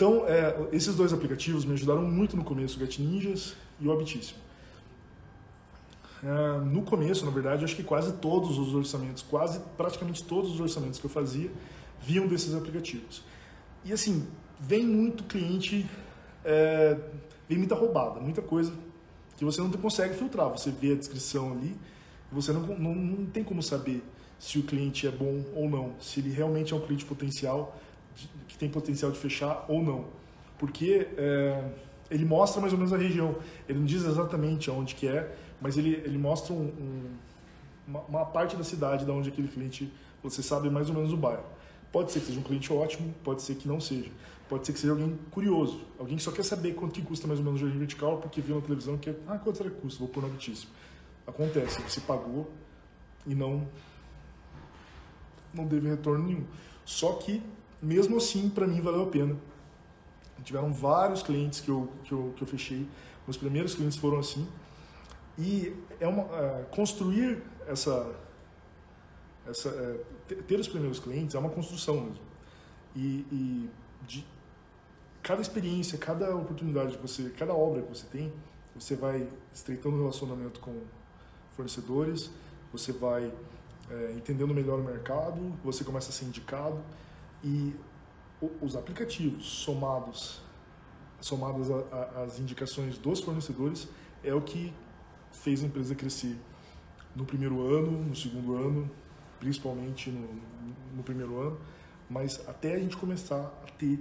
Então, é, esses dois aplicativos me ajudaram muito no começo, o Get Ninjas e o Habitíssimo. É, no começo, na verdade, acho que quase todos os orçamentos, quase praticamente todos os orçamentos que eu fazia, vinham desses aplicativos. E assim, vem muito cliente, é, vem muita roubada, muita coisa que você não consegue filtrar. Você vê a descrição ali, você não, não, não tem como saber se o cliente é bom ou não, se ele realmente é um cliente potencial, que tem potencial de fechar ou não. Porque é, ele mostra mais ou menos a região, ele não diz exatamente aonde que é, mas ele, ele mostra um, um, uma, uma, parte da cidade da onde aquele cliente, você sabe mais ou menos o bairro. Pode ser que seja um cliente ótimo, pode ser que não seja. Pode ser que seja alguém curioso, alguém que só quer saber quanto que custa mais ou menos o jardim vertical, porque viu na televisão que, ah, quanto será que custa? Vou pôr no altíssimo. Acontece, você pagou e não não teve retorno nenhum. Só que, mesmo assim, para mim valeu a pena. Tiveram vários clientes que eu, que eu, que eu fechei. Meus primeiros clientes foram assim. E é uma, é, construir essa, essa é, ter os primeiros clientes é uma construção mesmo. E, e de cada experiência, cada oportunidade que você, cada obra que você tem, você vai estreitando o relacionamento com fornecedores, você vai é, entendendo melhor o mercado, você começa a ser indicado e os aplicativos somados somadas às indicações dos fornecedores é o que fez a empresa crescer no primeiro ano, no segundo ano, principalmente no, no primeiro ano, mas até a gente começar a ter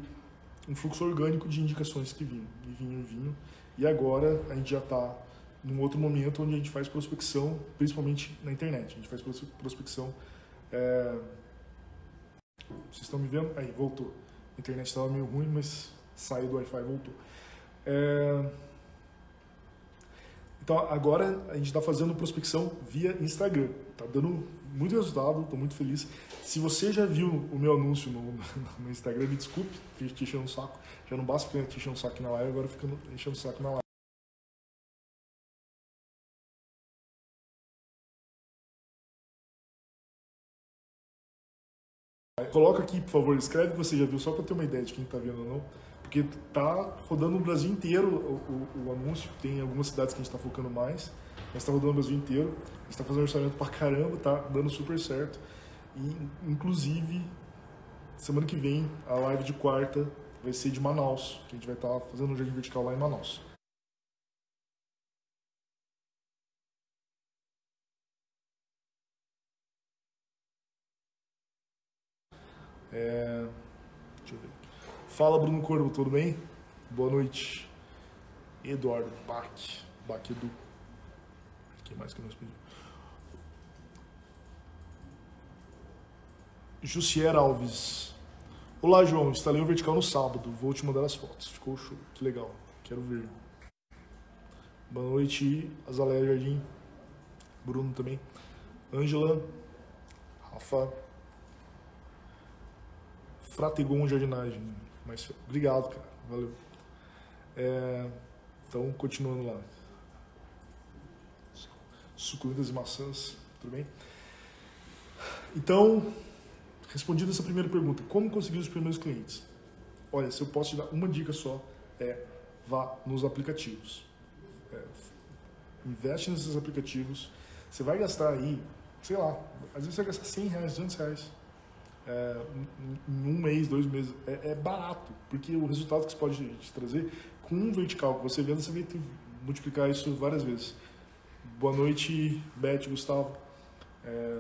um fluxo orgânico de indicações que vinham, e vinham, e vinham, e agora a gente já está num outro momento onde a gente faz prospecção, principalmente na internet, a gente faz prospecção. É... Vocês estão me vendo? Aí, voltou. A internet estava meio ruim, mas saiu do Wi-Fi voltou. É... Então agora a gente está fazendo prospecção via Instagram. Está dando muito resultado, estou muito feliz. Se você já viu o meu anúncio no, no Instagram, me desculpe, te enchendo o saco. Já não basta ficar te enchendo o saco na live, agora fica enchendo o saco na live. Coloca aqui, por favor, escreve que você já viu, só para ter uma ideia de quem está vendo ou não. Porque tá rodando no Brasil inteiro o, o, o anúncio, tem algumas cidades que a gente está focando mais, mas está rodando no Brasil inteiro. A gente está fazendo orçamento pra caramba, tá dando super certo. E, inclusive, semana que vem, a live de quarta vai ser de Manaus, que a gente vai estar tá fazendo um jardim vertical lá em Manaus. É... Deixa eu ver. Fala, Bruno Corvo, tudo bem? Boa noite. Eduardo Bach. Bach Edu. Quem mais que nós pedimos? Jussier Alves. Olá, João. Instalei o vertical no sábado. Vou te mandar as fotos. Ficou show. Que legal. Quero ver. Boa noite, Azalea Jardim. Bruno também. Ângela. Rafa. Frategon Jardinagem. Mas obrigado, cara. Valeu. É, então, continuando lá. Suculentas e maçãs, tudo bem? Então, respondida essa primeira pergunta, como conseguir os primeiros clientes? Olha, se eu posso te dar uma dica só, é vá nos aplicativos. É, investe nesses aplicativos. Você vai gastar aí, sei lá, às vezes você vai gastar 100 reais, 200 reais é, em um mês, dois meses. É, é, barato, porque o resultado que você pode te trazer com um vertical que você vende, você vai multiplicar isso várias vezes. Boa noite, Beth, Gustavo. É,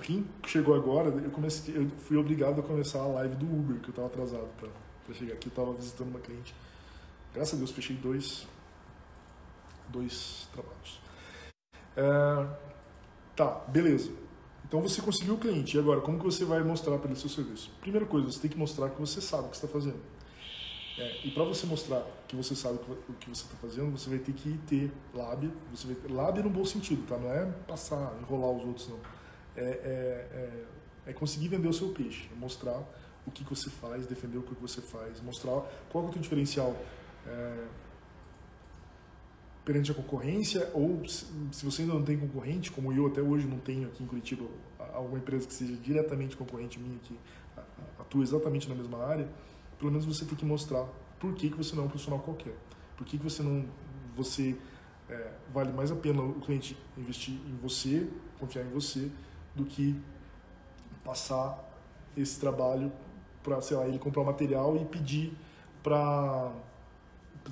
quem chegou agora, eu, comecei, eu fui obrigado a começar a live do Uber, que eu estava atrasado para chegar aqui. Eu estava visitando uma cliente. Graças a Deus, fechei dois, dois trabalhos. É, tá, beleza. Então você conseguiu o cliente. E agora, como que você vai mostrar para ele seu serviço? Primeira coisa, você tem que mostrar que você sabe o que está fazendo. É, e para você mostrar que você sabe o que você está fazendo, você vai ter que ter lábia. Você vai ter, lábia no bom sentido, tá? Não é passar, enrolar os outros, não. É, é, é, é conseguir vender o seu peixe, é mostrar o que, que você faz, defender o que você faz, mostrar qual é o teu diferencial. Perante a concorrência, ou se você ainda não tem concorrente, como eu até hoje não tenho aqui em Curitiba, alguma empresa que seja diretamente concorrente minha que atua exatamente na mesma área, pelo menos você tem que mostrar por que, que você não é um profissional qualquer. Por que, que você não. Você é, vale mais a pena o cliente investir em você, confiar em você, do que passar esse trabalho para, sei lá, ele comprar o material e pedir para,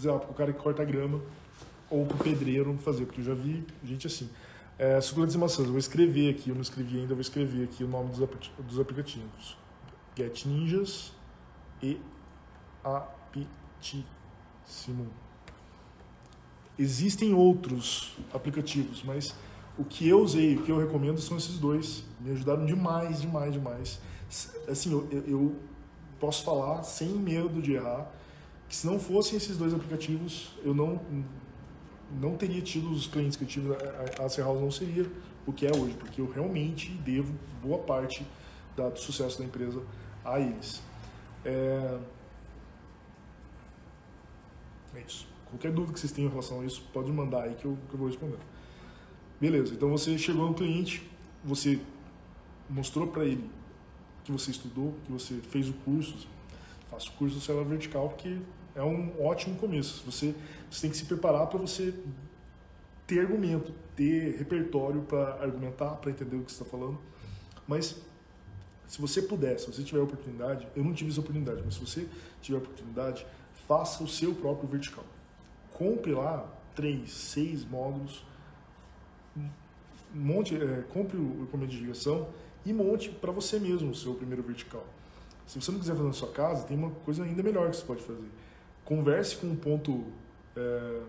lá, o cara que corta a grama ou para o pedreiro fazer, porque eu já vi gente assim. É, suculentas e maçãs, eu vou escrever aqui, eu não escrevi ainda, eu vou escrever aqui o nome dos, dos aplicativos. Get Ninjas e Apitíssimo. Existem outros aplicativos, mas o que eu usei, o que eu recomendo são esses dois. Me ajudaram demais, demais, demais. Assim, eu, eu posso falar sem medo de errar que se não fossem esses dois aplicativos, eu não não teria tido os clientes que eu tive a Serhouse não seria o que é hoje, porque eu realmente devo boa parte da, do sucesso da empresa a eles. É... é isso. Qualquer dúvida que vocês tenham em relação a isso, pode mandar aí que eu, que eu vou responder. Beleza, então você chegou no cliente, você mostrou para ele que você estudou, que você fez o curso, faça o curso do célula vertical, porque é um ótimo começo. Você, você tem que se preparar para você ter argumento, ter repertório para argumentar, para entender o que você está falando. Mas se você puder, se você tiver oportunidade, eu não tive essa oportunidade, mas se você tiver oportunidade, faça o seu próprio vertical compre lá três, seis módulos, monte, é, compre o equipamento de ligação e monte para você mesmo o seu primeiro vertical. Se você não quiser fazer na sua casa, tem uma coisa ainda melhor que você pode fazer. Converse com um ponto. É,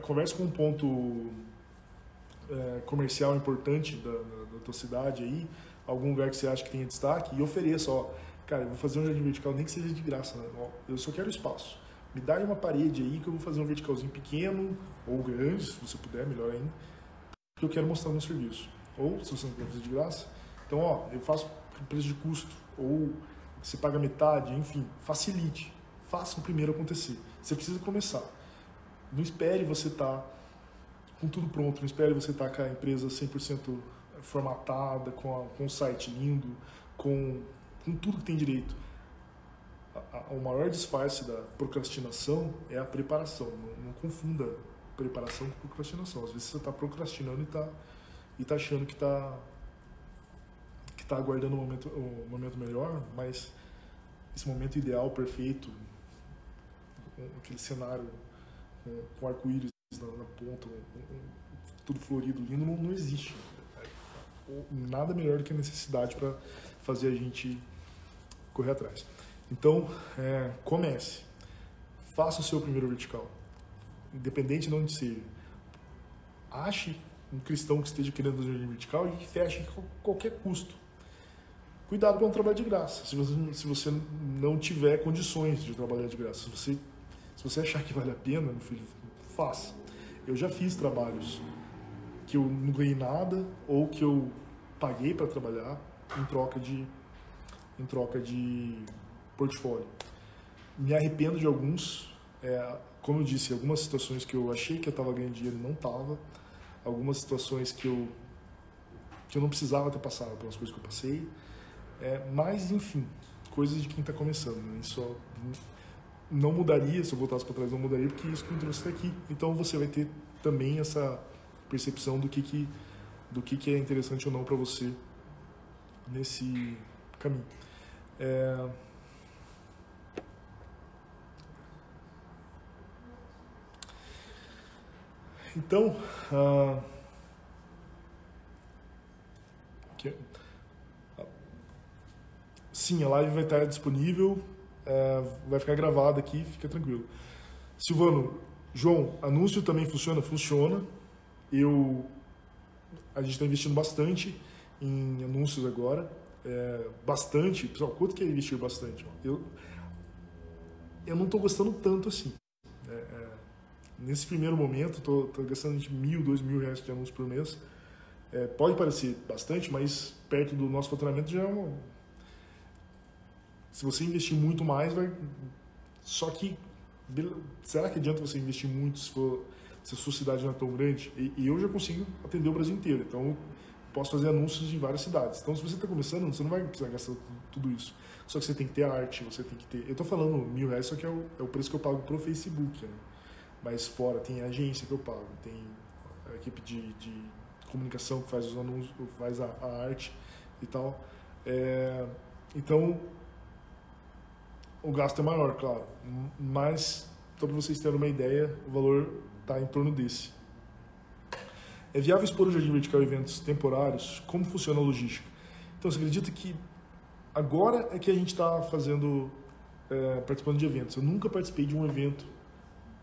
converse com um ponto é, comercial importante da, da, tua cidade aí, algum lugar que você acha que tenha destaque, e ofereça, ó, cara, eu vou fazer um jardim vertical, nem que seja de graça, né? eu só quero espaço me dá uma parede aí que eu vou fazer um verticalzinho pequeno ou grande, se você puder, melhor ainda, porque eu quero mostrar o meu serviço. Ou, se você não quer fazer de graça, então, ó, eu faço preço de custo, ou você paga metade, enfim, facilite. Faça o primeiro acontecer. Você precisa começar. Não espere você estar tá com tudo pronto, não espere você estar tá com a empresa 100% formatada, com, a, com o site lindo, com, com tudo que tem direito o maior disfarce da procrastinação é a preparação. Não, não confunda preparação com procrastinação. Às vezes você está procrastinando e está e tá achando que está que tá aguardando o momento, um momento melhor, mas esse momento ideal, perfeito, aquele cenário com, com arco-íris na, na, ponta, tudo florido, lindo, não, não existe. Nada melhor do que a necessidade para fazer a gente correr atrás. Então, é, comece. Faça o seu primeiro vertical. Independente de onde seja. Ache um cristão que esteja querendo fazer um vertical e feche a qualquer custo. Cuidado com o trabalho de graça. Se você, se você não tiver condições de trabalhar de graça. Se você, se você achar que vale a pena, meu filho, faça. Eu já fiz trabalhos que eu não ganhei nada ou que eu paguei para trabalhar em troca de em troca de portfólio. Me arrependo de alguns, é, como eu disse, algumas situações que eu achei que eu estava ganhando dinheiro e não estava, algumas situações que eu que eu não precisava ter passado pelas coisas que eu passei, é, mas enfim, coisas de quem está começando. Né? Isso não mudaria, se eu voltasse para trás, não mudaria, porque isso que me trouxe até aqui. Então você vai ter também essa percepção do que, que, do que, que é interessante ou não para você nesse caminho. É... Então, uh, sim, a live vai estar disponível, uh, vai ficar gravada aqui, fica tranquilo. Silvano, João, anúncio também funciona? Funciona. Eu, a gente está investindo bastante em anúncios agora, é, bastante. Pessoal, quanto que é investir bastante? Eu, eu não estou gostando tanto assim. É, é, nesse primeiro momento, estou gastando de mil, dois mil reais de anúncio por mês. É, pode parecer bastante, mas perto do nosso faturamento já é uma... Se você investir muito mais, vai... Só que, será que adianta você investir muito se, for, se a sua cidade não é tão grande? E, e eu já consigo atender o Brasil inteiro. Então, posso fazer anúncios em várias cidades. Então, se você está começando, você não vai precisar gastar tudo isso. Só que você tem que ter arte, você tem que ter. Eu estou falando mil reais, só que é o, é o preço que eu pago pro Facebook, né? Mas fora tem agência que eu pago, tem a equipe de, de comunicação que faz os anúncios, faz a, a arte e tal. É, então, o gasto é maior, claro. Mas, só para vocês terem uma ideia, o valor está em torno desse. É viável expor o Jardim Vertical eventos temporários? Como funciona a logística? Então, você acredita que agora é que a gente está fazendo, é, participando de eventos. Eu nunca participei de um evento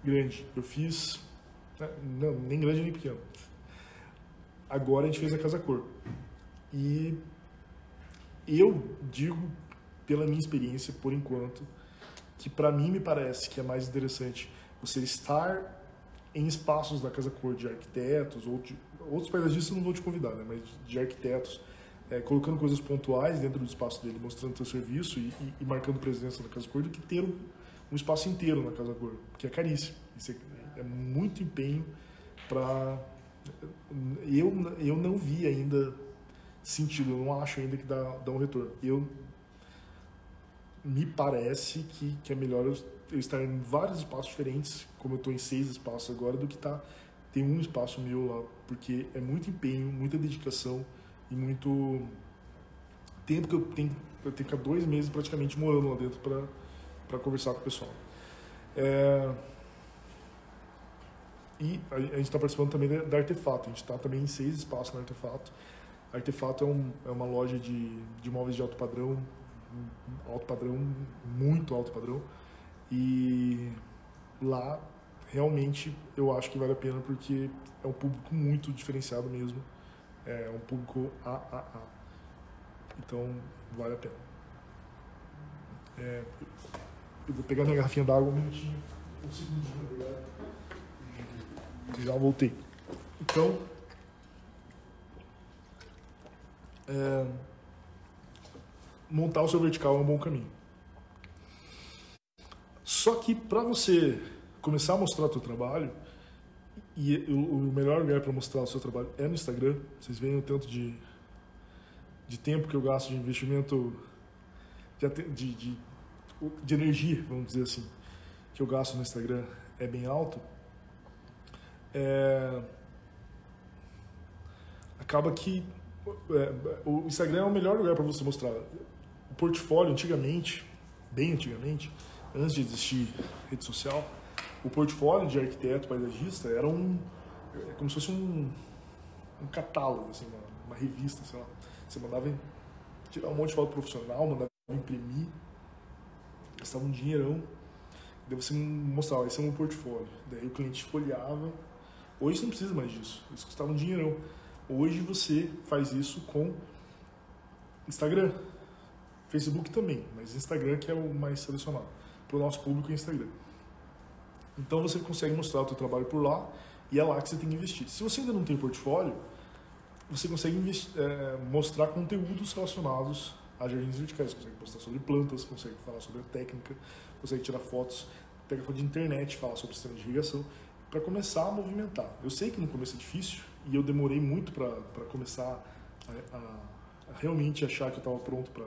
grande. Eu fiz, né, não, nem grande nem pequeno. Agora a gente fez a Casa Cor. E eu digo, pela minha experiência, por enquanto, que para mim me parece que é mais interessante você estar em espaços da Casa Cor de arquitetos ou de, outros paisagistas não vou te convidar, né, mas de arquitetos é, colocando coisas pontuais dentro do espaço dele, mostrando seu serviço e, e, e marcando presença na Casa Cor, do que ter um, um, espaço inteiro na Casa Cor, que é caríssimo. É, é muito empenho para. Eu, eu não vi ainda sentido, eu não acho ainda que dá, dá um retorno. Eu me parece que, que é melhor eu, eu estar em vários espaços diferentes, como eu estou em seis espaços agora, do que tá, ter um espaço meu lá, porque é muito empenho, muita dedicação e muito tempo que eu tenho, eu tenho que ficar dois meses praticamente morando lá dentro para conversar com o pessoal. É, e a, a gente está participando também da, da, Artefato, a gente está também em seis espaços na Artefato. A Artefato é, um, é uma loja de, de móveis de alto padrão, alto padrão, muito alto padrão, e lá realmente eu acho que vale a pena porque é um público muito diferenciado mesmo é um público AAA. Então, vale a pena. É, eu vou pegar minha garrafinha d'água um minutinho, um segundinho, na verdade. Já voltei. Então, é, montar o seu vertical é um bom caminho. Só que para você começar a mostrar o seu trabalho, e o, melhor lugar para mostrar o seu trabalho é no Instagram. Vocês veem o tanto de, de tempo que eu gasto de investimento, de, de, de, energia, vamos dizer assim, que eu gasto no Instagram é bem alto. É, acaba que é, o Instagram é o melhor lugar para você mostrar. Portfólio, antigamente, bem antigamente, antes de existir rede social, o portfólio de arquiteto paisagista era um é como se fosse um, um catálogo, assim, uma, uma, revista, sei lá. Você mandava tirar um monte de foto profissional, mandava imprimir, gastava um dinheirão. Daí você mostrava, esse é meu portfólio. Daí o cliente folheava. Hoje você não precisa mais disso, isso custava um dinheirão. Hoje você faz isso com Instagram, Facebook também, mas Instagram que é o mais selecionado. Para o nosso público é Instagram. Então você consegue mostrar o seu trabalho por lá e é lá que você tem que investir. Se você ainda não tem portfólio, você consegue é, mostrar conteúdos relacionados a jardins verticais. Você consegue postar sobre plantas, consegue falar sobre a técnica, consegue tirar fotos, pega foto de internet, falar sobre sistema de irrigação, para começar a movimentar. Eu sei que no começo é difícil e eu demorei muito para começar a, a, a, realmente achar que eu estava pronto para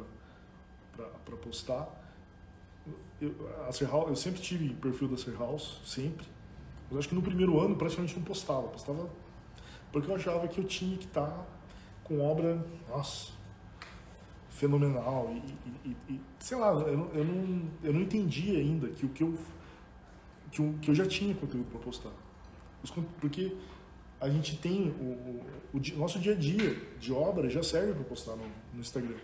postar eu, a House, eu sempre tive perfil da Ser House, sempre. Mas acho que no primeiro ano praticamente não postava. Postava porque eu achava que eu tinha que estar tá com obra, nossa, fenomenal. E, e, e sei lá, eu, eu, não, eu não entendi ainda que o que eu, que eu, que eu já tinha conteúdo para postar. Porque a gente tem o, o, o, nosso dia a dia de obra já serve para postar no, no Instagram.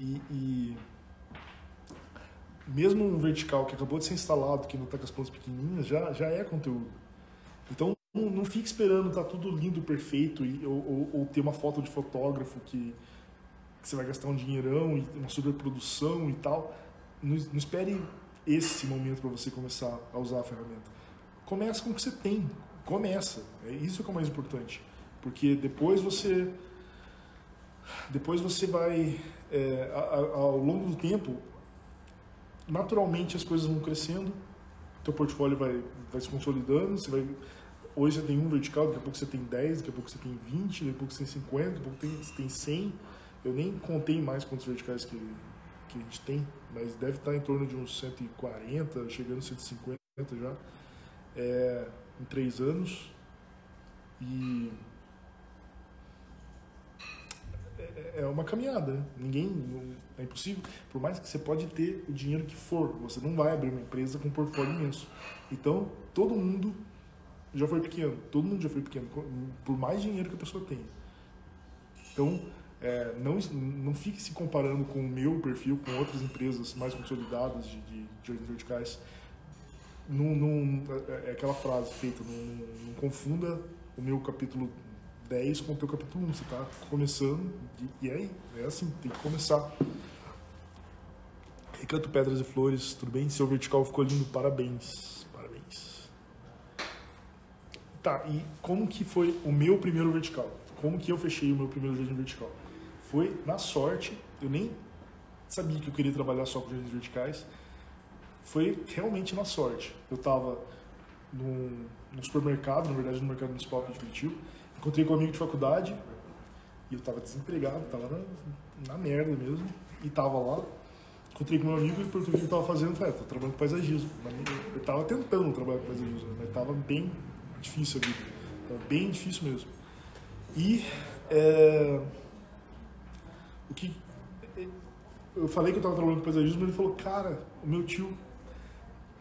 E, e mesmo um vertical que acabou de ser instalado, que não está com as plantas pequenininhas, já, já é conteúdo. Então, não, não fique esperando tá tudo lindo, perfeito, e, ou, ou, ou, ter uma foto de fotógrafo que, que, você vai gastar um dinheirão e uma sobreprodução e tal. Não, não espere esse momento para você começar a usar a ferramenta. Comece com o que você tem. Começa. É isso que é o mais importante. Porque depois você depois você vai é, ao longo do tempo naturalmente as coisas vão crescendo, teu portfólio vai, vai se consolidando, você vai hoje você tem um vertical, daqui a pouco você tem 10, daqui a pouco você tem 20, daqui a pouco você tem 50, daqui a pouco você tem 100. Eu nem contei mais quantos verticais que, que a gente tem, mas deve estar em torno de uns 140, chegando a 150 já, é, em três anos. E é, é uma caminhada, ninguém é impossível. Por mais que você pode ter o dinheiro que for, você não vai abrir uma empresa com um portfólio imenso. Então, todo mundo já foi pequeno, todo mundo já foi pequeno, por mais dinheiro que a pessoa tenha. Então, é, não, não fique se comparando com o meu perfil, com outras empresas mais consolidadas de, de, de verticais. Não, não, é, é aquela frase feita, não, não confunda o meu capítulo 10 com o teu capítulo 1. Você está começando e, e aí, é assim, tem que começar. Recanto Pedras e Flores, tudo bem? Seu vertical ficou lindo, parabéns. Parabéns. Tá, e como que foi o meu primeiro vertical? Como que eu fechei o meu primeiro jardim vertical? Foi na sorte, eu nem sabia que eu queria trabalhar só com jardins verticais. Foi realmente na sorte. Eu estava no, no supermercado, na verdade no mercado municipal de Curitiba, Encontrei com um amigo de faculdade e eu tava desempregado, tava na, na merda mesmo, e tava lá. Encontrei com meu amigo e perguntei o que ele tava fazendo. Falei, ah, tô trabalhando com paisagismo. Eu tava tentando trabalhar com paisagismo, mas tava bem difícil a vida. Tava bem difícil mesmo. E é, o que eu falei que eu tava trabalhando com paisagismo, ele falou, cara, o meu tio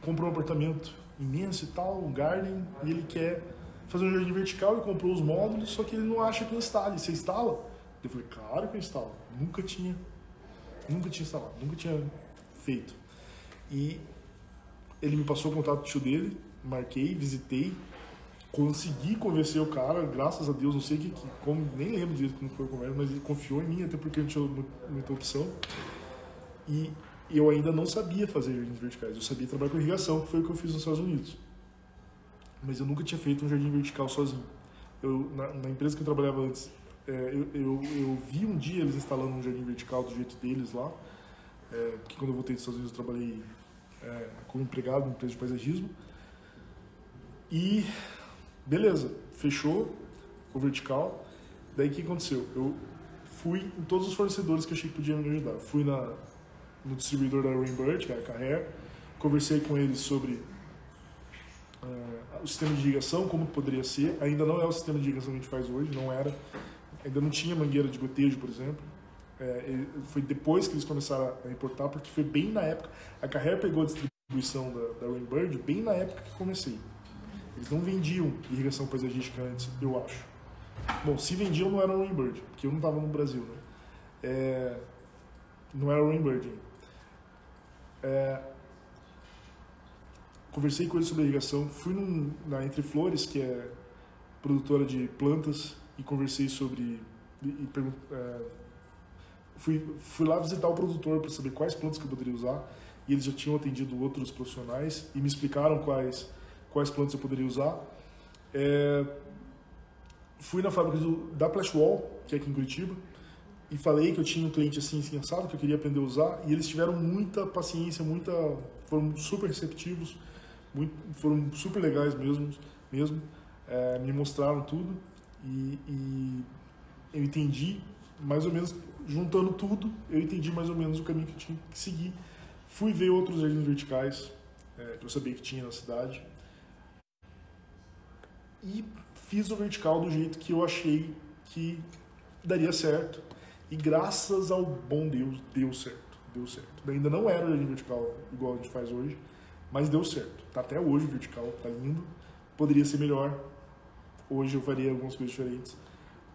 comprou um apartamento imenso e tal, um garden, e ele quer fazer um jardim vertical e comprou os módulos, só que ele não acha que instale. Você instala? Eu falei, claro que eu instalo. Nunca tinha, nunca tinha instalado, nunca tinha feito. E ele me passou o contato do tio dele, marquei, visitei, consegui convencer o cara, graças a Deus, não sei que, que como, nem lembro direito como foi o conversa, mas ele confiou em mim, até porque não tinha muita opção. E eu ainda não sabia fazer jardins verticais, eu sabia trabalhar com irrigação, que foi o que eu fiz nos Estados Unidos mas eu nunca tinha feito um jardim vertical sozinho. Eu, na, na empresa que eu trabalhava antes, é, eu, eu, eu, vi um dia eles instalando um jardim vertical do jeito deles lá, é, porque quando eu voltei dos Estados Unidos eu trabalhei é, como empregado em empresa de paisagismo. E beleza, fechou o vertical. Daí o que aconteceu? Eu fui em todos os fornecedores que achei que podiam me ajudar. Fui na, no distribuidor da Rainbird, que é a conversei com eles sobre uh, o sistema de irrigação, como poderia ser. Ainda não é o sistema de irrigação que a gente faz hoje, não era. Ainda não tinha mangueira de gotejo, por exemplo. É, foi depois que eles começaram a importar, porque foi bem na época. A Carrer pegou a distribuição da, da Rainbird bem na época que comecei. Eles não vendiam irrigação paisagística antes, eu acho. Bom, se vendiam não era o Rainbird, porque eu não estava no Brasil, né? É, não era o Rainbird. É, conversei com ele sobre irrigação, fui num, na Entre Flores, que é produtora de plantas, e conversei sobre. E, e é, fui, fui lá visitar o produtor para saber quais plantas que eu poderia usar, e eles já tinham atendido outros profissionais e me explicaram quais, quais plantas eu poderia usar. É, fui na fábrica do, da Plashwall, que é aqui em Curitiba, e falei que eu tinha um cliente assim, assim, assado, que eu queria aprender a usar, e eles tiveram muita paciência, muita, foram super receptivos muito, foram super legais mesmo, mesmo é, me mostraram tudo e, e, eu entendi mais ou menos, juntando tudo, eu entendi mais ou menos o caminho que eu tinha que seguir. Fui ver outros jardins verticais é, que eu sabia que tinha na cidade e fiz o vertical do jeito que eu achei que daria certo e graças ao bom Deus deu certo, deu certo. Ainda não era jardim vertical igual a gente faz hoje, mas deu certo. Tá até hoje o vertical, tá lindo. Poderia ser melhor. Hoje eu faria algumas coisas diferentes.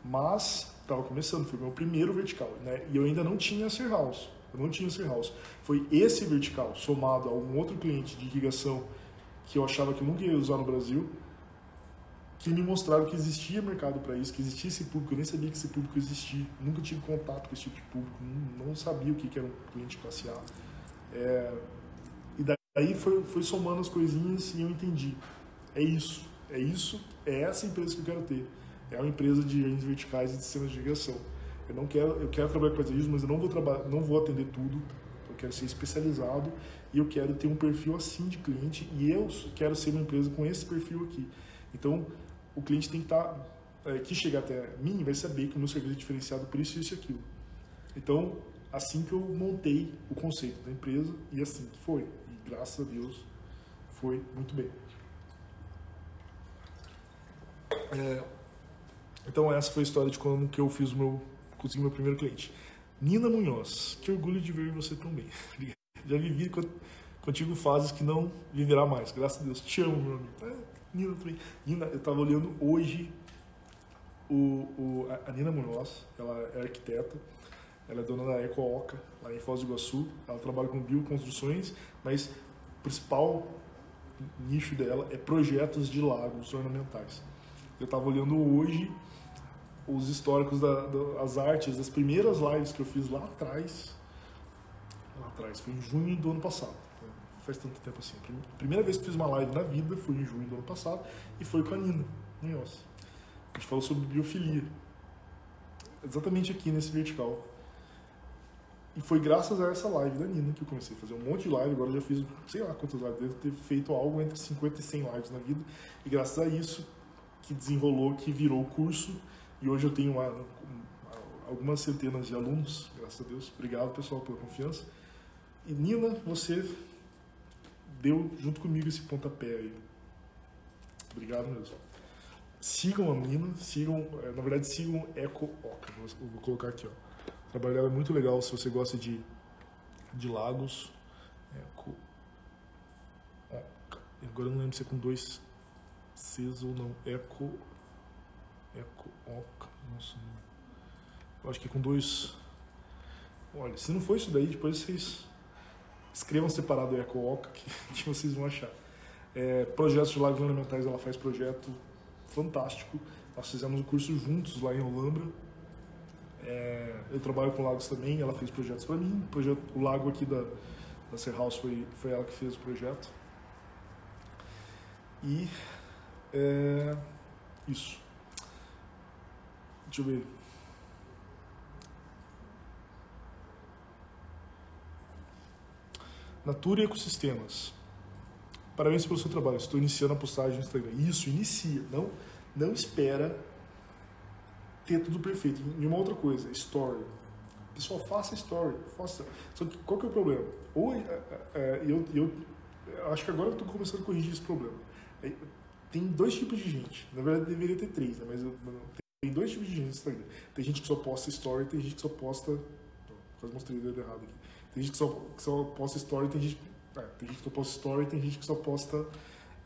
Mas estava começando, foi meu primeiro vertical, né? E eu ainda não tinha Ser House. Eu não tinha Ser House. Foi esse vertical somado a um outro cliente de irrigação que eu achava que eu nunca ia usar no Brasil, que me mostraram que existia mercado para isso, que existia esse público. Eu nem sabia que esse público existia. Nunca tive contato com esse tipo de público. Não, não sabia o que era um cliente classe A. É, Aí foi, foi somando as coisinhas e eu entendi. É isso, é isso, é essa empresa que eu quero ter. É uma empresa de redes verticais e de sistemas de irrigação. Eu não quero, eu quero trabalhar com paisagismo, mas eu não vou trabalhar, não vou atender tudo. Eu quero ser especializado e eu quero ter um perfil assim de cliente e eu quero ser uma empresa com esse perfil aqui. Então, o cliente tem que estar, tá, é, que chegar até mim, vai saber que o meu serviço é diferenciado por isso, isso e aquilo. Então, assim que eu montei o conceito da empresa e assim que foi. Graças a Deus foi muito bem. É, então essa foi a história de como que eu fiz o meu, consegui meu primeiro cliente. Nina Munhoz, que orgulho de ver você tão bem. Já vivi contigo fases que não viverá mais. Graças a Deus. Te amo, meu amigo. É, Nina também. Nina, eu estava olhando hoje o, o, a Nina Munhoz, ela é arquiteta, ela é dona da Ecooca, lá em Foz do Iguaçu. Ela trabalha com bioconstruções, mas o principal nicho dela é projetos de lagos ornamentais. Eu estava olhando hoje os históricos das da, artes, das primeiras lives que eu fiz lá atrás. Lá atrás, foi em junho do ano passado. Faz tanto tempo assim. A primeira vez que fiz uma live na vida foi em junho do ano passado e foi com a Nina Munhoz. A gente falou sobre biofilia. Exatamente aqui nesse vertical. E foi graças a essa live da Nina que eu comecei a fazer um monte de live. Agora eu já fiz, sei lá quantas lives, devo ter feito algo entre 50 e 100 lives na vida. E graças a isso que desenrolou, que virou curso. E hoje eu tenho uma, algumas centenas de alunos, graças a Deus. Obrigado, pessoal, pela confiança. E Nina, você deu junto comigo esse pontapé aí. Obrigado mesmo. Sigam a Nina, sigam, eh, na verdade, sigam Eco Oca. Vou colocar aqui, ó. O trabalho dela é muito legal se você gosta de, de lagos. Eco. Agora eu não lembro se é com dois Cs ou não. Eco. Eco. Oca. Nossa. Eu acho que é com dois. Olha, se não for isso daí, depois vocês escrevam separado Eco Oca que, que vocês vão achar. É, projetos de lagos ornamentais, ela faz projeto fantástico. Nós fizemos um curso juntos lá em Olambra é, eu trabalho com lagos também, ela fez projetos para mim. Projeto, o lago aqui da, da Ser foi, foi ela que fez o projeto. E é, isso. Deixa eu ver. Natura e ecossistemas. Parabéns pelo seu trabalho. Estou iniciando a postagem no Instagram. Isso, inicia. Não, não espera ter tudo perfeito. E uma outra coisa, story. Pessoal, faça story. Faça. Só que qual que é o problema? Ou é, é, é eu, eu, eu, acho que agora eu estou começando a corrigir esse problema. Tem dois tipos de gente. Na verdade, deveria ter três, né? mas eu, tem dois tipos de gente no Instagram. Tem gente que só posta story, tem gente que só posta. Quase mostrei o dedo errado aqui. Tem gente que só, que só posta story, tem gente, tem gente que só posta story, tem gente que só posta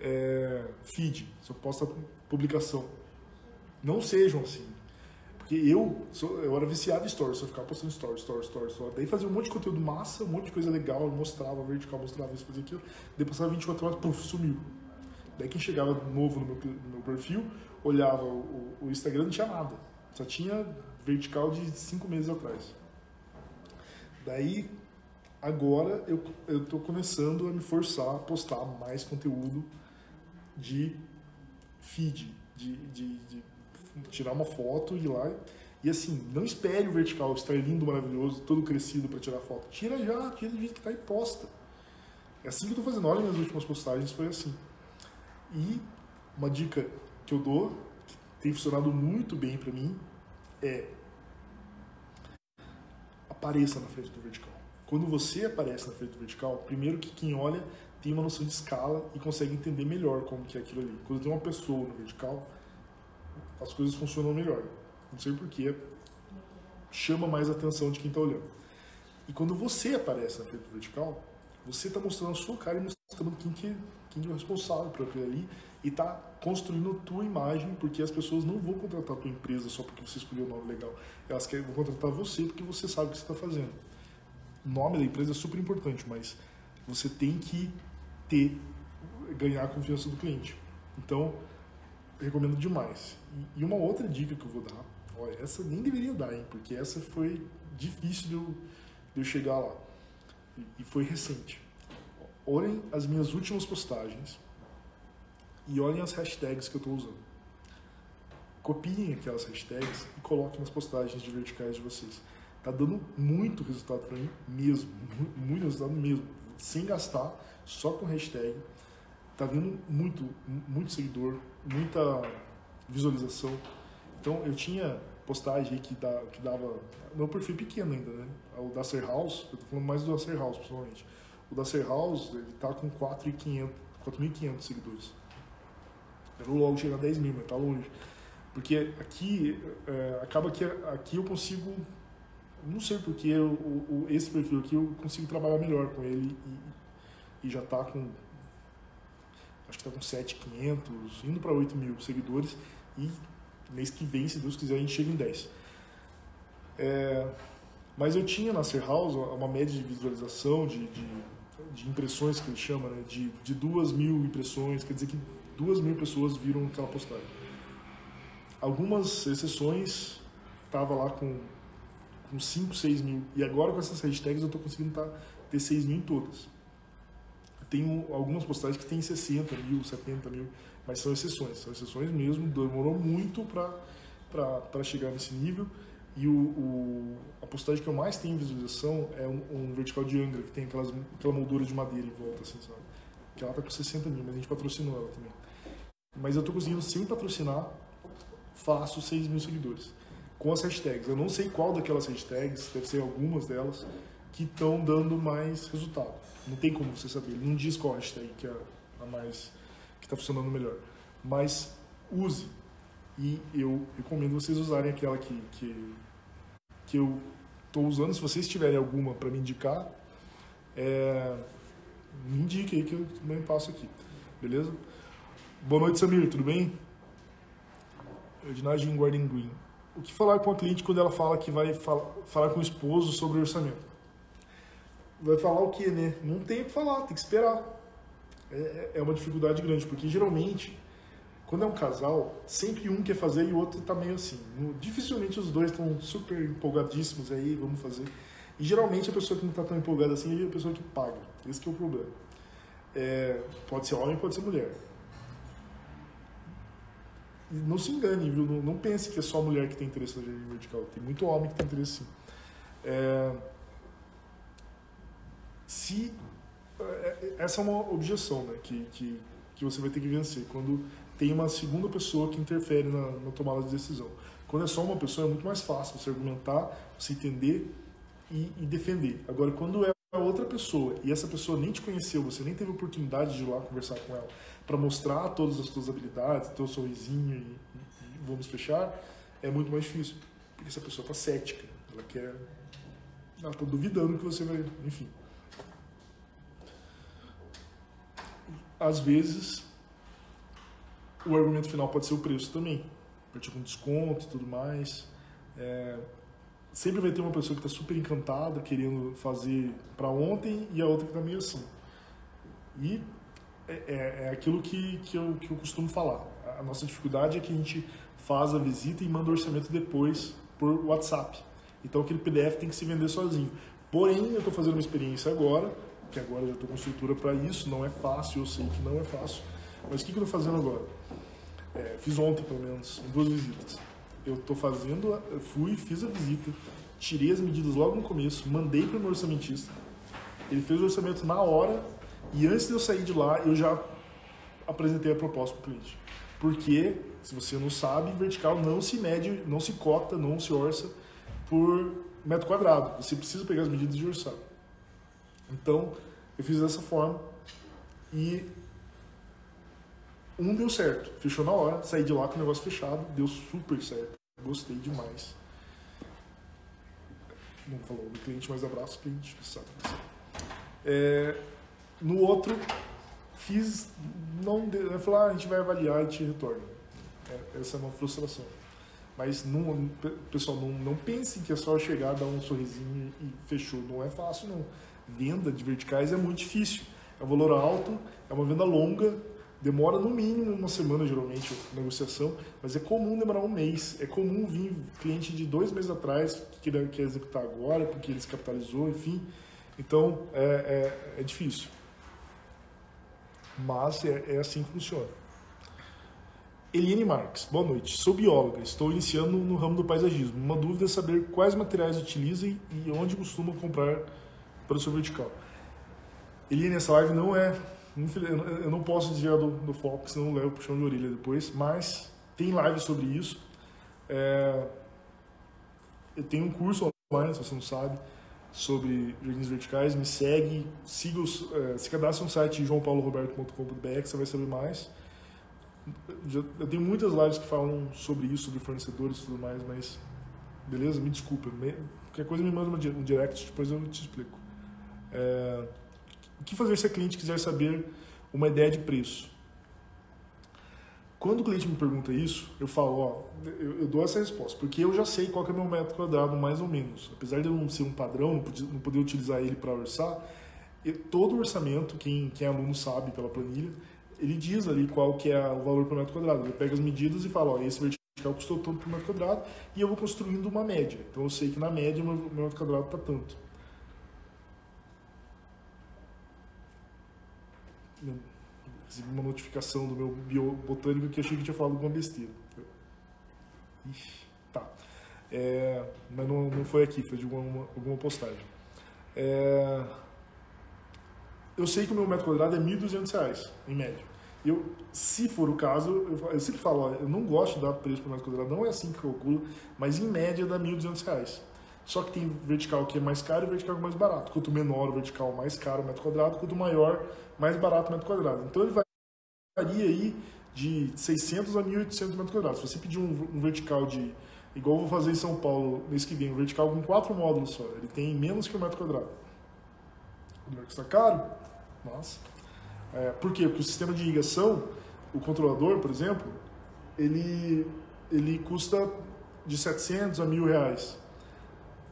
é, feed, só posta publicação. Não sejam assim. Porque eu, sou, eu era viciado em stories, só ficava postando stories, stories, stories, stories. Daí fazia um monte de conteúdo massa, um monte de coisa legal, mostrava vertical, mostrava isso, fazia aquilo. Daí passava 24 horas, puf, sumiu. Daí quem chegava novo no meu, no meu perfil, olhava o, o, Instagram, não tinha nada. Só tinha vertical de 5 meses atrás. Daí, agora eu, eu tô começando a me forçar a postar mais conteúdo de feed, de, de, de tirar uma foto de lá. E assim, não espere o vertical estar lindo, maravilhoso, todo crescido para tirar foto. Tira já, tira do jeito que está e posta. É assim que eu estou fazendo. Olha, minhas últimas postagens foi assim. E uma dica que eu dou, que tem funcionado muito bem para mim, é apareça na frente do vertical. Quando você aparece na frente do vertical, primeiro que quem olha tem uma noção de escala e consegue entender melhor como que é aquilo ali. Quando tem uma pessoa no vertical, as coisas funcionam melhor. Não sei porquê, chama mais a atenção de quem está olhando. E quando você aparece na frente do vertical, você está mostrando a sua cara e mostrando quem que, quem que é o responsável por aquilo ali e está construindo a tua imagem, porque as pessoas não vão contratar a tua empresa só porque você escolheu o nome legal. Elas querem, vão contratar você porque você sabe o que você está fazendo. O nome da empresa é super importante, mas você tem que ter, ganhar a confiança do cliente. Então, recomendo demais. E, uma outra dica que eu vou dar, olha, essa nem deveria dar, hein, porque essa foi difícil de eu, de eu chegar lá. E, foi recente. Olhem as minhas últimas postagens e olhem as hashtags que eu estou usando. Copiem aquelas hashtags e coloquem nas postagens de verticais de vocês. Tá dando muito resultado para mim mesmo, muito resultado mesmo, sem gastar, só com hashtag. Tá vindo muito, muito seguidor, muita visualização. Então eu tinha postagem que, que dava. Meu perfil é pequeno ainda, né? O da Ser House, eu tô falando mais do da Ser House, pessoalmente. O da Ser House, ele tá com 4.500 seguidores. Eu logo chegar a 10 mil, mas tá longe. Porque aqui, é, acaba que aqui eu consigo, não sei porque o, o, esse perfil aqui eu consigo trabalhar melhor com ele e, e já tá com, acho que tá com 7.500, indo para 8 mil seguidores e mês que vem, se Deus quiser, a gente chega em 10. É, mas eu tinha na Ser House uma média de visualização, de, de, de impressões que ele chama, né? de, de duas mil impressões, quer dizer que duas mil pessoas viram aquela postagem. Algumas exceções tava lá com, com 5, 6 mil. E agora com essas hashtags eu estou conseguindo tá, ter 6 mil em todas. Tenho algumas postagens que tem 60 mil, 70 mil, mas são exceções. São exceções mesmo, demorou muito para chegar nesse nível. E o, o, a postagem que eu mais tenho visualização é um, um vertical de Angra, que tem aquelas, aquela moldura de madeira em volta, assim, sabe? Que ela tá com 60 mil, mas a gente patrocinou ela também. Mas eu tô conseguindo, sem patrocinar, faço 6 mil seguidores. Com as hashtags. Eu não sei qual daquelas hashtags, deve ser algumas delas, que estão dando mais resultado. Não tem como você saber. Ele não diz qual hashtag que é a mais que está funcionando melhor. Mas use. E eu recomendo vocês usarem aquela que, que, que eu estou usando. Se vocês tiverem alguma para me indicar, é, me indique aí que eu também passo aqui. Beleza? Boa noite, Samir. Tudo bem? Edinagem Guardian Green. O que falar com a cliente quando ela fala que vai falar, falar com o esposo sobre orçamento? Vai falar o quê, né? Não tem o que falar, tem que esperar. É, é, é uma dificuldade grande, porque geralmente, quando é um casal, sempre um quer fazer e o outro tá meio assim. Dificilmente os dois estão super empolgadíssimos aí, vamos fazer. E geralmente a pessoa que não está tão empolgada assim é a pessoa que paga. Esse que é o problema. É, pode ser homem, pode ser mulher. Não se engane, viu? Não, não, pense que é só mulher que tem interesse na vertical. Tem muito homem que tem interesse sim. É, se é, é, essa é uma objeção né, que, que, que você vai ter que vencer quando tem uma segunda pessoa que interfere na, na tomada de decisão. Quando é só uma pessoa é muito mais fácil você argumentar, você entender e, e defender. Agora, quando é outra pessoa e essa pessoa nem te conheceu, você nem teve oportunidade de ir lá conversar com ela para mostrar todas as suas habilidades, teu sorrisinho e, e, vamos fechar, é muito mais difícil. Porque essa pessoa está cética, ela quer. Ela está duvidando que você vai. Enfim. Às vezes, o argumento final pode ser o preço também. Partir com desconto e tudo mais. É, sempre vai ter uma pessoa que está super encantada, querendo fazer para ontem, e a outra que está meio assim. E é, é, é, aquilo que, que, eu, que eu costumo falar. A nossa dificuldade é que a gente faz a visita e manda o orçamento depois por WhatsApp. Então aquele PDF tem que se vender sozinho. Porém, eu estou fazendo uma experiência agora, que agora eu já estou com estrutura para isso, não é fácil, eu sei que não é fácil. Mas o que, que eu estou fazendo agora? É, fiz ontem, pelo menos, duas visitas eu estou fazendo, eu fui, fiz a visita, tirei as medidas logo no começo, mandei para o meu orçamentista. Ele fez o orçamento na hora e antes de eu sair de lá, eu já apresentei a proposta para o cliente. Porque, se você não sabe, vertical não se mede, não se cota, não se orça por metro quadrado. Você precisa pegar as medidas de orçar. Então, eu fiz dessa forma e um deu certo, fechou na hora, saí de lá com o negócio fechado, deu super certo. Gostei demais. Não falou do cliente, mas abraço cliente, sabe? É, no outro, fiz, não, eu falei, ah, a gente vai avaliar e te retorna. É, essa é uma frustração. Mas não, pessoal, não, não pensem que é só chegar, dar um sorrisinho e fechou. Não é fácil, não. Venda de verticais é muito difícil. É um valor alto, é uma venda longa, Demora no mínimo uma semana, geralmente, a negociação, mas é comum demorar um mês. É comum vir cliente de dois meses atrás que quer executar agora, porque ele se capitalizou, enfim. Então, é, é, é difícil. Mas é, é assim que funciona. Eliane Marques, boa noite. Sou bióloga, estou iniciando no ramo do paisagismo. Uma dúvida é saber quais materiais utilizem e onde costumam comprar para o seu vertical. Eliane, essa live não é eu não posso desviar do, do foco, senão levo puxão de orelha depois, mas tem live sobre isso. É, eu tenho um curso online, se você não sabe, sobre jardins verticais. Me segue, siga os, é, se cadastre no site joaopauloroberto.com.br você vai saber mais. Eu tenho muitas lives que falam sobre isso, sobre fornecedores e tudo mais, mas beleza? Me desculpa. Qualquer coisa me manda um direct, depois eu te explico. É, o que fazer se a cliente quiser saber uma ideia de preço? Quando o cliente me pergunta isso, eu falo, ó, eu, eu, dou essa resposta, porque eu já sei qual é o meu metro quadrado, mais ou menos. Apesar de eu não ser um padrão, não poder, utilizar ele para orçar, todo o orçamento, quem, quem é aluno sabe pela planilha, ele diz ali qual que é o valor por metro quadrado. Ele pega as medidas e fala, ó, esse vertical custou tanto por metro quadrado, e eu vou construindo uma média. Então eu sei que na média o meu metro quadrado está tanto. Recebi uma notificação do meu biobotânico que achei que tinha falado alguma besteira. Ixi, tá. É, mas não, não foi aqui, foi de alguma, alguma postagem. É, eu sei que o meu metro quadrado é R$ 1.200, em média. Eu, se for o caso, eu, eu sempre falo, ó, eu não gosto de dar preço por metro quadrado, não é assim que calculo, mas em média dá R$ 1.200. Só que tem vertical que é mais caro e vertical que é mais barato. Quanto menor o vertical, mais caro o metro quadrado. Quanto maior, mais barato o metro quadrado. Então ele varia aí de 600 a 1.800 metros quadrados. Se você pedir um, um, vertical de, igual eu vou fazer em São Paulo mês que vem, um vertical com quatro módulos só, ele tem menos que um metro quadrado. O está caro, mas... É, por quê? Porque o sistema de irrigação, o controlador, por exemplo, ele, ele custa de 700 a 1.000 reais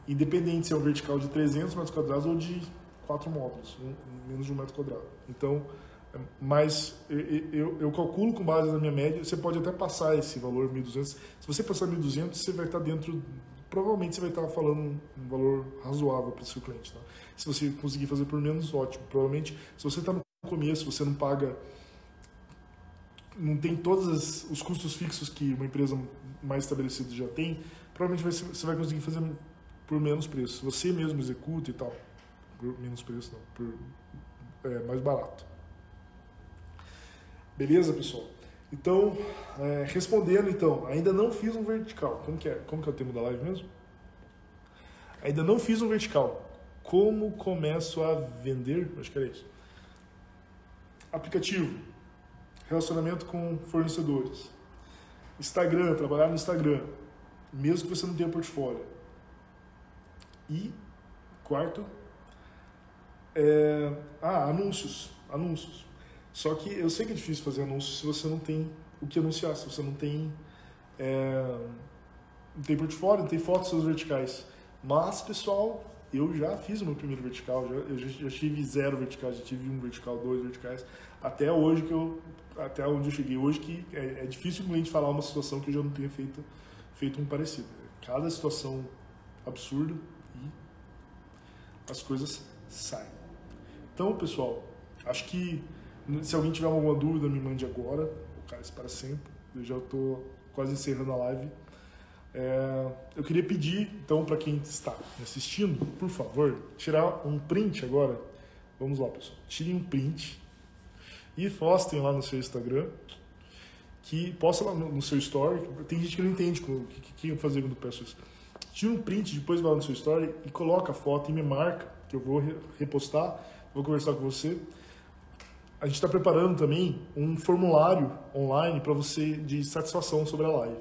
independente se é um vertical de 300 metros quadrados ou de quatro módulos, um, menos de um metro quadrado. Então, é, mas eu, eu, calculo com base na minha média, você pode até passar esse valor 1.200. Se você passar 1.200, você vai estar dentro, provavelmente você vai estar falando um valor razoável para o seu cliente. Tá? Se você conseguir fazer por menos, ótimo. Provavelmente, se você está no começo, você não paga, não tem todos os custos fixos que uma empresa mais estabelecida já tem, provavelmente você vai conseguir fazer por menos preço. Você mesmo executa e tal. Por menos preço, não. Por é, mais barato. Beleza, pessoal? Então, é, respondendo então, ainda não fiz um vertical. Como que é? Como que é o tema da live mesmo? Ainda não fiz um vertical. Como começo a vender? Acho que era isso. Aplicativo. Relacionamento com fornecedores. Instagram, trabalhar no Instagram. Mesmo que você não tenha portfólio e, quarto, é, ah, anúncios. Anúncios. Só que eu sei que é difícil fazer anúncios se você não tem o que anunciar, se você não tem, é, não tem portfólio, não tem fotos seus verticais. Mas, pessoal, eu já fiz o meu primeiro vertical, já, eu já, já, tive zero verticais, já tive um vertical, dois verticais, até hoje que eu, até onde eu cheguei hoje, que é, é difícil o cliente falar uma situação que eu já não tenha feito, feito um parecido. Cada situação absurda, as coisas saem. Então, pessoal, acho que se alguém tiver alguma dúvida, me mande agora. O cara para sempre. Eu já estou quase encerrando a live. É, eu queria pedir, então, para quem está assistindo, por favor, tirar um print agora. Vamos lá, pessoal. Tirem um print e postem lá no seu Instagram. Que posta lá no, seu story. Tem gente que não entende o que, que, que fazer quando eu peço isso tira um print, depois vai no seu story e coloca a foto e me marca, que eu vou repostar, vou conversar com você. A gente está preparando também um formulário online para você de satisfação sobre a live.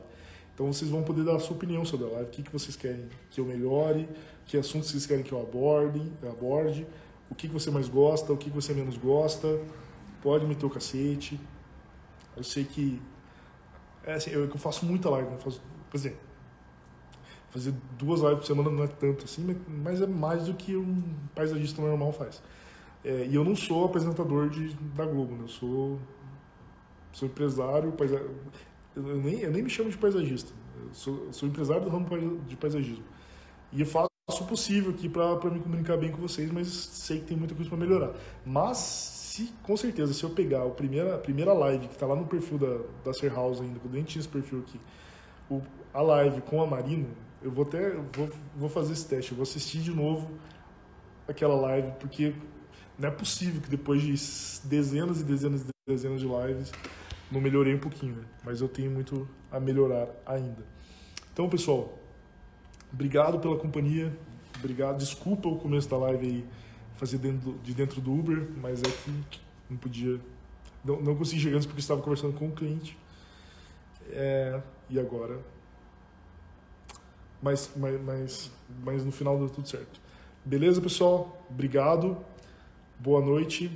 Então vocês vão poder dar a sua opinião sobre a live, o que, que vocês querem que eu melhore, que assuntos vocês querem que eu aborde, aborde o que, que você mais gosta, o que, que você menos gosta, pode meter o cacete. Eu sei que é assim, eu, eu faço muita live, eu faço, por exemplo, fazer duas lives por semana não é tanto assim, mas é mais do que um paisagista normal faz. É, e eu não sou apresentador de, da Globo, né? eu sou, sou empresário, paisa, eu, nem, eu nem me chamo de paisagista, eu sou, sou empresário do ramo de paisagismo. E eu faço o possível aqui para me comunicar bem com vocês, mas sei que tem muita coisa para melhorar. Mas, se, com certeza, se eu pegar a primeira, a primeira live que está lá no perfil da, da Ser House ainda, que eu nem tinha esse perfil aqui, o, a live com a Marina, eu vou até vou, vou fazer esse teste, eu vou assistir de novo aquela live, porque não é possível que depois de dezenas e dezenas e dezenas de lives não melhorei um pouquinho, né? mas eu tenho muito a melhorar ainda. Então, pessoal, obrigado pela companhia, obrigado, desculpa o começo da live aí, fazer dentro de dentro do Uber, mas é que não podia, não, não consegui chegar antes porque estava conversando com o cliente, é, e agora, mas, mas, mas, mas no final deu tudo certo. Beleza, pessoal? Obrigado, boa noite.